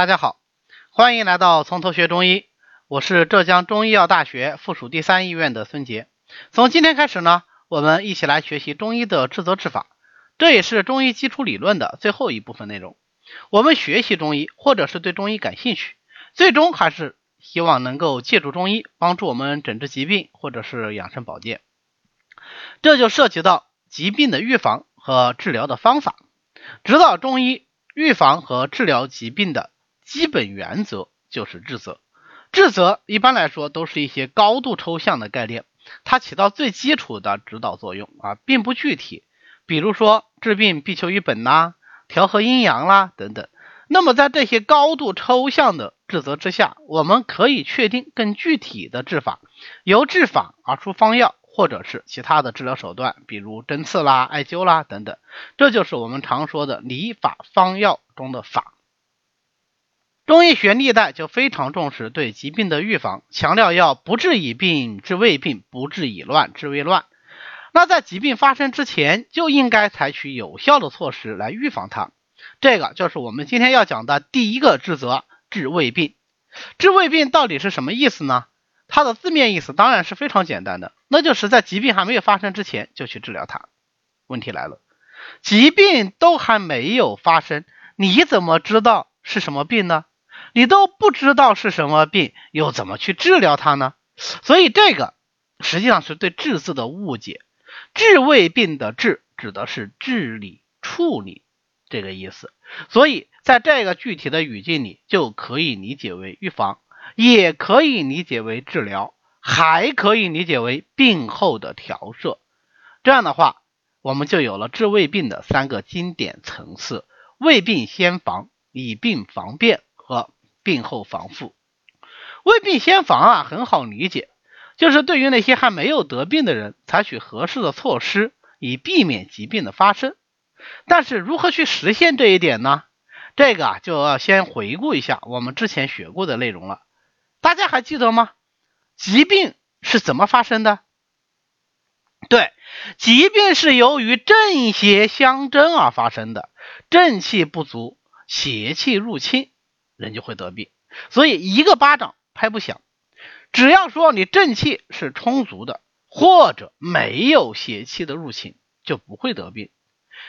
大家好，欢迎来到从头学中医，我是浙江中医药大学附属第三医院的孙杰。从今天开始呢，我们一起来学习中医的治则治法，这也是中医基础理论的最后一部分内容。我们学习中医，或者是对中医感兴趣，最终还是希望能够借助中医帮助我们诊治疾病，或者是养生保健。这就涉及到疾病的预防和治疗的方法。指导中医预防和治疗疾病的基本原则就是治则。治则一般来说都是一些高度抽象的概念，它起到最基础的指导作用啊，并不具体。比如说治病必求于本呐，调和阴阳啦等等。那么在这些高度抽象的治则之下，我们可以确定更具体的治法，由治法而出方药。或者是其他的治疗手段，比如针刺啦、艾灸啦等等，这就是我们常说的理法方药中的法。中医学历代就非常重视对疾病的预防，强调要不治已病治未病，不治已乱治未乱。那在疾病发生之前，就应该采取有效的措施来预防它。这个就是我们今天要讲的第一个治则：治未病。治未病到底是什么意思呢？它的字面意思当然是非常简单的，那就是在疾病还没有发生之前就去治疗它。问题来了，疾病都还没有发生，你怎么知道是什么病呢？你都不知道是什么病，又怎么去治疗它呢？所以这个实际上是对“治”字的误解。治未病的“治”指的是治理、处理这个意思，所以在这个具体的语境里，就可以理解为预防。也可以理解为治疗，还可以理解为病后的调摄。这样的话，我们就有了治未病的三个经典层次：未病先防、以病防变和病后防复。未病先防啊，很好理解，就是对于那些还没有得病的人，采取合适的措施，以避免疾病的发生。但是如何去实现这一点呢？这个啊，就要先回顾一下我们之前学过的内容了。大家还记得吗？疾病是怎么发生的？对，疾病是由于正邪相争而发生的。正气不足，邪气入侵，人就会得病。所以一个巴掌拍不响。只要说你正气是充足的，或者没有邪气的入侵，就不会得病。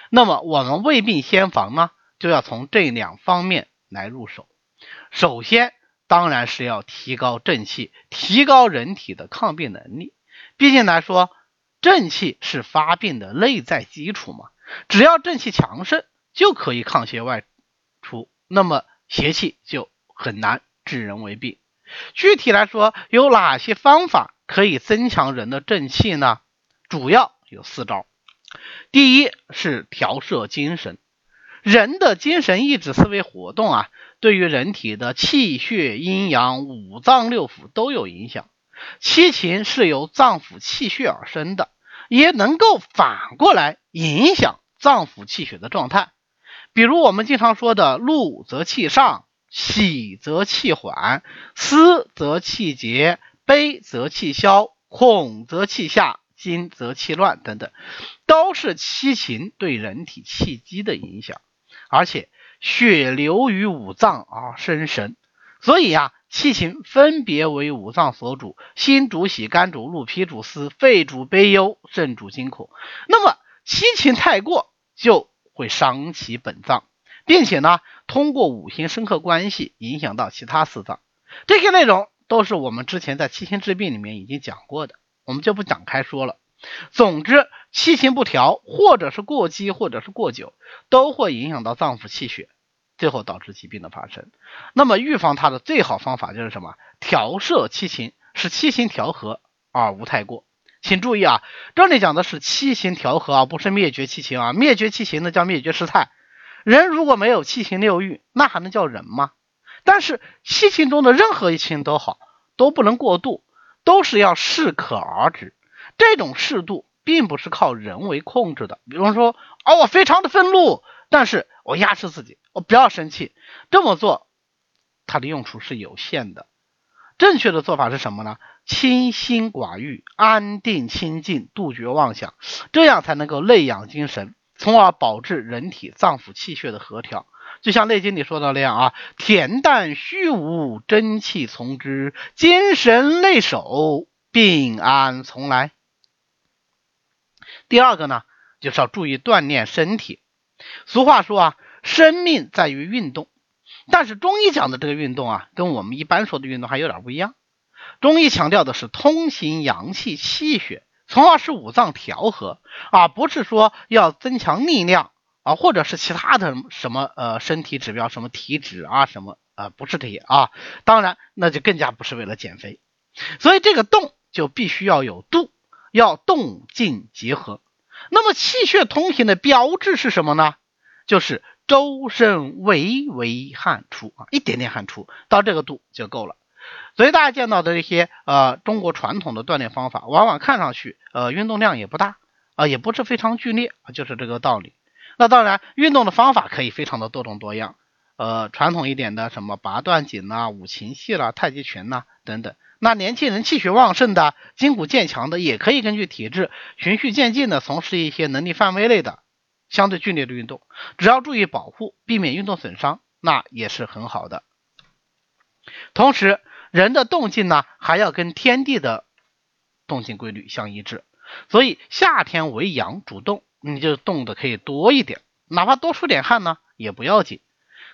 那么我们未病先防呢，就要从这两方面来入手。首先。当然是要提高正气，提高人体的抗病能力。毕竟来说，正气是发病的内在基础嘛。只要正气强盛，就可以抗邪外出，那么邪气就很难致人为病。具体来说，有哪些方法可以增强人的正气呢？主要有四招。第一是调摄精神，人的精神意志思维活动啊。对于人体的气血阴阳、五脏六腑都有影响。七情是由脏腑气血而生的，也能够反过来影响脏腑气血的状态。比如我们经常说的“怒则气上，喜则气缓，思则气结，悲则气消，恐则气下，惊则气乱”等等，都是七情对人体气机的影响，而且。血流于五脏而生神，所以呀，七情分别为五脏所主：心主喜，肝主怒，脾主思，肺主悲忧，肾主惊恐。那么七情太过，就会伤其本脏，并且呢，通过五行生克关系影响到其他四脏。这些内容都是我们之前在七情治病里面已经讲过的，我们就不展开说了。总之，七情不调，或者是过激，或者是过久，都会影响到脏腑气血，最后导致疾病的发生。那么，预防它的最好方法就是什么？调摄七情，使七情调和而无太过。请注意啊，这里讲的是七情调和啊，不是灭绝七情啊。灭绝七情那叫灭绝师太。人如果没有七情六欲，那还能叫人吗？但是七情中的任何一情都好，都不能过度，都是要适可而止。这种适度并不是靠人为控制的，比方说，哦，我非常的愤怒，但是我压制自己，我不要生气，这么做它的用处是有限的。正确的做法是什么呢？清心寡欲，安定清静，杜绝妄想，这样才能够内养精神，从而保持人体脏腑气血的和调，就像《内经》里说的那样啊，恬淡虚无，真气从之，精神内守，病安从来。第二个呢，就是要注意锻炼身体。俗话说啊，生命在于运动。但是中医讲的这个运动啊，跟我们一般说的运动还有点不一样。中医强调的是通行阳气气血，从而使五脏调和，而不是说要增强力量啊，或者是其他的什么呃身体指标，什么体脂啊什么啊，不是这些啊。当然，那就更加不是为了减肥。所以这个动就必须要有度，要动静结合。那么气血通行的标志是什么呢？就是周身微微汗出啊，一点点汗出，到这个度就够了。所以大家见到的这些呃中国传统的锻炼方法，往往看上去呃运动量也不大啊，也不是非常剧烈啊，就是这个道理。那当然，运动的方法可以非常的多种多样，呃，传统一点的什么拔段锦呐、五禽戏啦、太极拳呐等等。那年轻人气血旺盛的、筋骨健强的，也可以根据体质循序渐进的从事一些能力范围内的相对剧烈的运动，只要注意保护，避免运动损伤，那也是很好的。同时，人的动静呢，还要跟天地的动静规律相一致。所以夏天为阳主动，你就动的可以多一点，哪怕多出点汗呢也不要紧。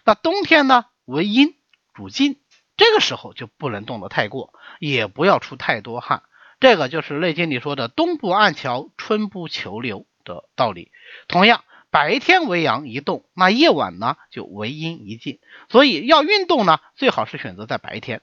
那冬天呢为阴主静，这个时候就不能动得太过，也不要出太多汗。这个就是《内经》里说的“冬不按桥，春不求流”的道理。同样，白天为阳一动，那夜晚呢就为阴一静。所以要运动呢，最好是选择在白天。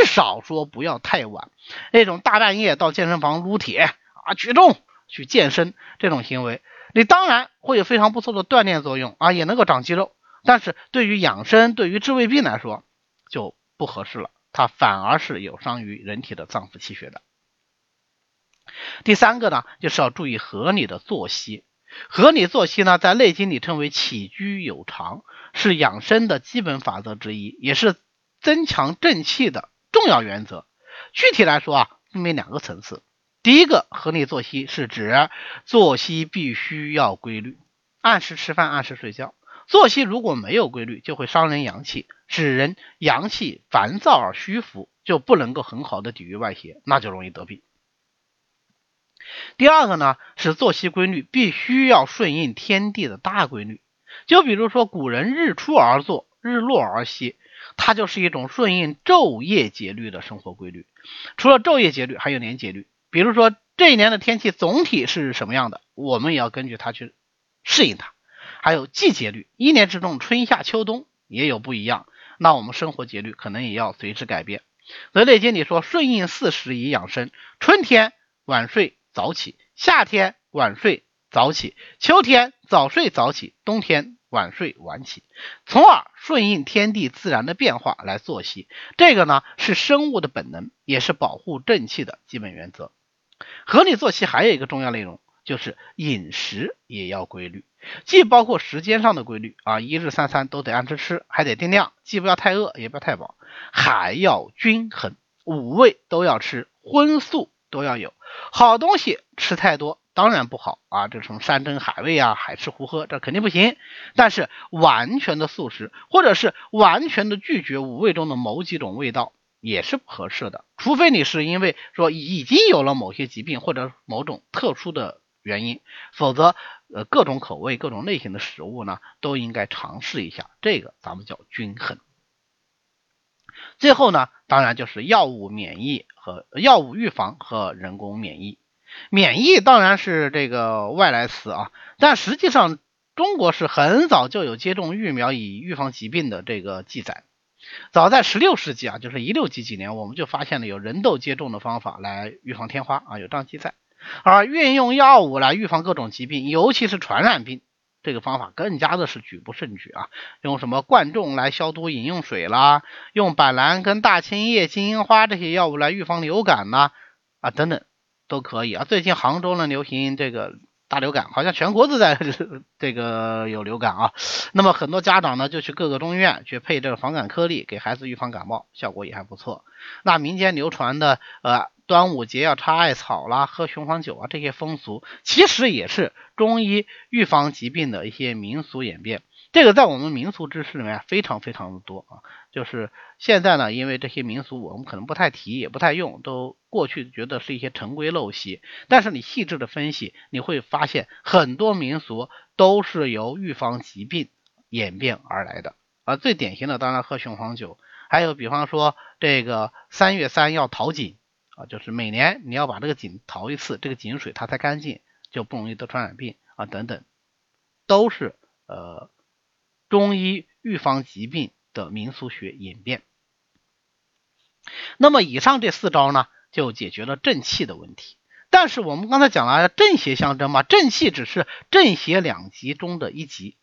至少说不要太晚，那种大半夜到健身房撸铁啊、举重去健身这种行为，你当然会有非常不错的锻炼作用啊，也能够长肌肉，但是对于养生、对于治胃病来说就不合适了，它反而是有伤于人体的脏腑气血的。第三个呢，就是要注意合理的作息。合理作息呢，在《内经》里称为起居有常，是养生的基本法则之一，也是增强正气的。重要原则，具体来说啊，分为两个层次。第一个合理作息是指作息必须要规律，按时吃饭，按时睡觉。作息如果没有规律，就会伤人阳气，使人阳气烦躁而虚浮，就不能够很好的抵御外邪，那就容易得病。第二个呢，是作息规律必须要顺应天地的大规律，就比如说古人日出而作，日落而息。它就是一种顺应昼夜节律的生活规律。除了昼夜节律，还有年节律。比如说这一年的天气总体是什么样的，我们也要根据它去适应它。还有季节律，一年之中春夏秋冬也有不一样，那我们生活节律可能也要随之改变。所以《内经》里说：“顺应四时以养生。”春天晚睡早起，夏天晚睡早起，秋天早睡早起，冬天。晚睡晚起，从而顺应天地自然的变化来作息。这个呢是生物的本能，也是保护正气的基本原则。合理作息还有一个重要内容，就是饮食也要规律，既包括时间上的规律啊，一日三餐都得按时吃，还得定量，既不要太饿，也不要太饱，还要均衡，五味都要吃，荤素都要有，好东西吃太多。当然不好啊，这什么山珍海味啊，海吃胡喝，这肯定不行。但是完全的素食，或者是完全的拒绝五味中的某几种味道，也是不合适的。除非你是因为说已经有了某些疾病或者某种特殊的原因，否则呃各种口味、各种类型的食物呢，都应该尝试一下。这个咱们叫均衡。最后呢，当然就是药物免疫和药物预防和人工免疫。免疫当然是这个外来词啊，但实际上中国是很早就有接种疫苗以预防疾病的这个记载。早在十六世纪啊，就是一六几几年，我们就发现了有人痘接种的方法来预防天花啊，有这样记载。而运用药物来预防各种疾病，尤其是传染病，这个方法更加的是举不胜举啊。用什么灌种来消毒饮用水啦，用板蓝根、大青叶、金银花这些药物来预防流感呐啊等等。都可以啊！最近杭州呢流行这个大流感，好像全国都在 这个有流感啊。那么很多家长呢就去各个中医院去配这个防感颗粒，给孩子预防感冒，效果也还不错。那民间流传的呃端午节要插艾草啦、喝雄黄酒啊这些风俗，其实也是中医预防疾病的一些民俗演变。这个在我们民俗知识里面非常非常的多啊。就是现在呢，因为这些民俗我们可能不太提，也不太用，都过去觉得是一些陈规陋习。但是你细致的分析，你会发现很多民俗都是由预防疾病演变而来的啊。最典型的当然喝雄黄酒，还有比方说这个三月三要淘井啊，就是每年你要把这个井淘一次，这个井水它才干净，就不容易得传染病啊等等，都是呃中医预防疾病。的民俗学演变，那么以上这四招呢，就解决了正气的问题。但是我们刚才讲了正邪相争嘛，正气只是正邪两极中的一极，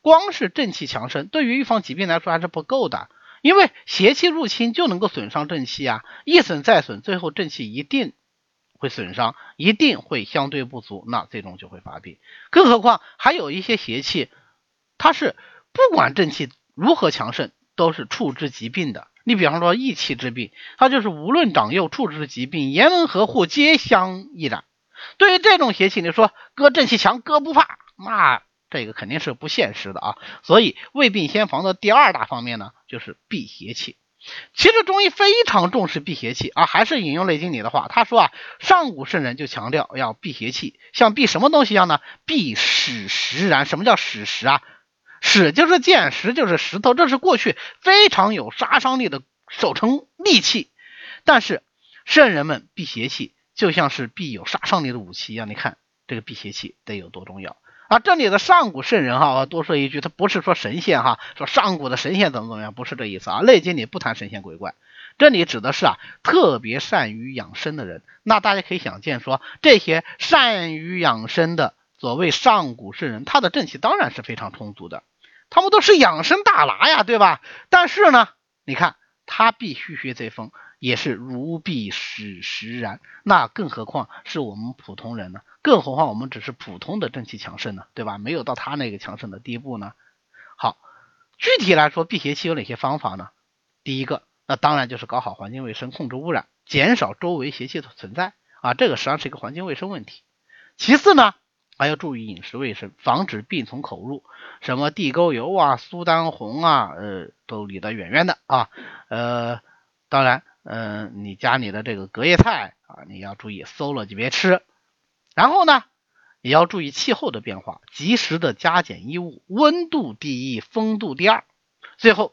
光是正气强盛，对于预防疾病来说还是不够的。因为邪气入侵就能够损伤正气啊，一损再损，最后正气一定会损伤，一定会相对不足，那最终就会发病。更何况还有一些邪气，它是不管正气。如何强盛都是处置疾病的。你比方说益气之病，它就是无论长幼处置疾病，严门合户皆相易染。对于这种邪气，你说哥正气强，哥不怕，那这个肯定是不现实的啊。所以未病先防的第二大方面呢，就是避邪气。其实中医非常重视避邪气啊，还是引用雷经理的话，他说啊，上古圣人就强调要避邪气，像避什么东西一样呢？避矢石然。什么叫矢石啊？矢就是箭，石就是石头，这是过去非常有杀伤力的守城利器。但是圣人们避邪气，就像是避有杀伤力的武器一样。你看这个避邪气得有多重要啊！这里的上古圣人哈，我多说一句，他不是说神仙哈，说上古的神仙怎么怎么样，不是这意思啊。《内经》里不谈神仙鬼怪，这里指的是啊特别善于养生的人。那大家可以想见，说这些善于养生的所谓上古圣人，他的正气当然是非常充足的。他们都是养生大拿呀，对吧？但是呢，你看他必须学这风，也是如必使实然。那更何况是我们普通人呢？更何况我们只是普通的正气强盛呢，对吧？没有到他那个强盛的地步呢。好，具体来说，避邪气有哪些方法呢？第一个，那当然就是搞好环境卫生，控制污染，减少周围邪气的存在啊。这个实际上是一个环境卫生问题。其次呢？还要注意饮食卫生，防止病从口入，什么地沟油啊、苏丹红啊，呃，都离得远远的啊。呃，当然，嗯，你家里的这个隔夜菜啊，你要注意馊了就别吃。然后呢，也要注意气候的变化，及时的加减衣物，温度第一，风度第二。最后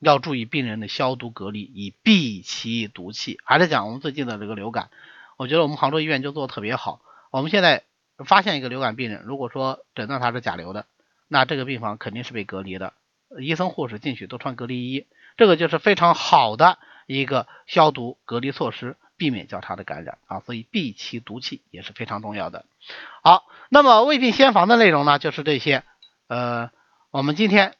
要注意病人的消毒隔离，以避其毒气。还是讲我们最近的这个流感，我觉得我们杭州医院就做的特别好。我们现在。发现一个流感病人，如果说诊断他是甲流的，那这个病房肯定是被隔离的，医生护士进去都穿隔离衣，这个就是非常好的一个消毒隔离措施，避免交叉的感染啊，所以避其毒气也是非常重要的。好，那么未病先防的内容呢，就是这些，呃，我们今天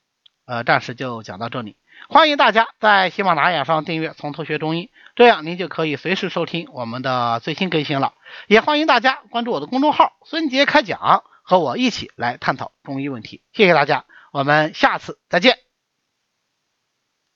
呃暂时就讲到这里。欢迎大家在喜马拉雅上订阅《从头学中医》，这样您就可以随时收听我们的最新更新了。也欢迎大家关注我的公众号“孙杰开讲”，和我一起来探讨中医问题。谢谢大家，我们下次再见。